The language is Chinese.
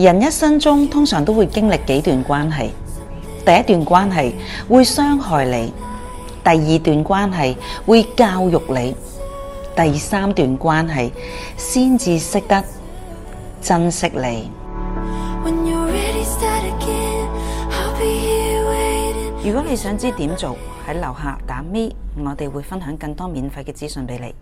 人一生中通常都会经历几段关系第一段关系会伤害你第二段关系会教育你第三段关系先至识得珍惜你。如果你想知点做喺楼下打咪我哋会分享更多免费嘅资讯俾你。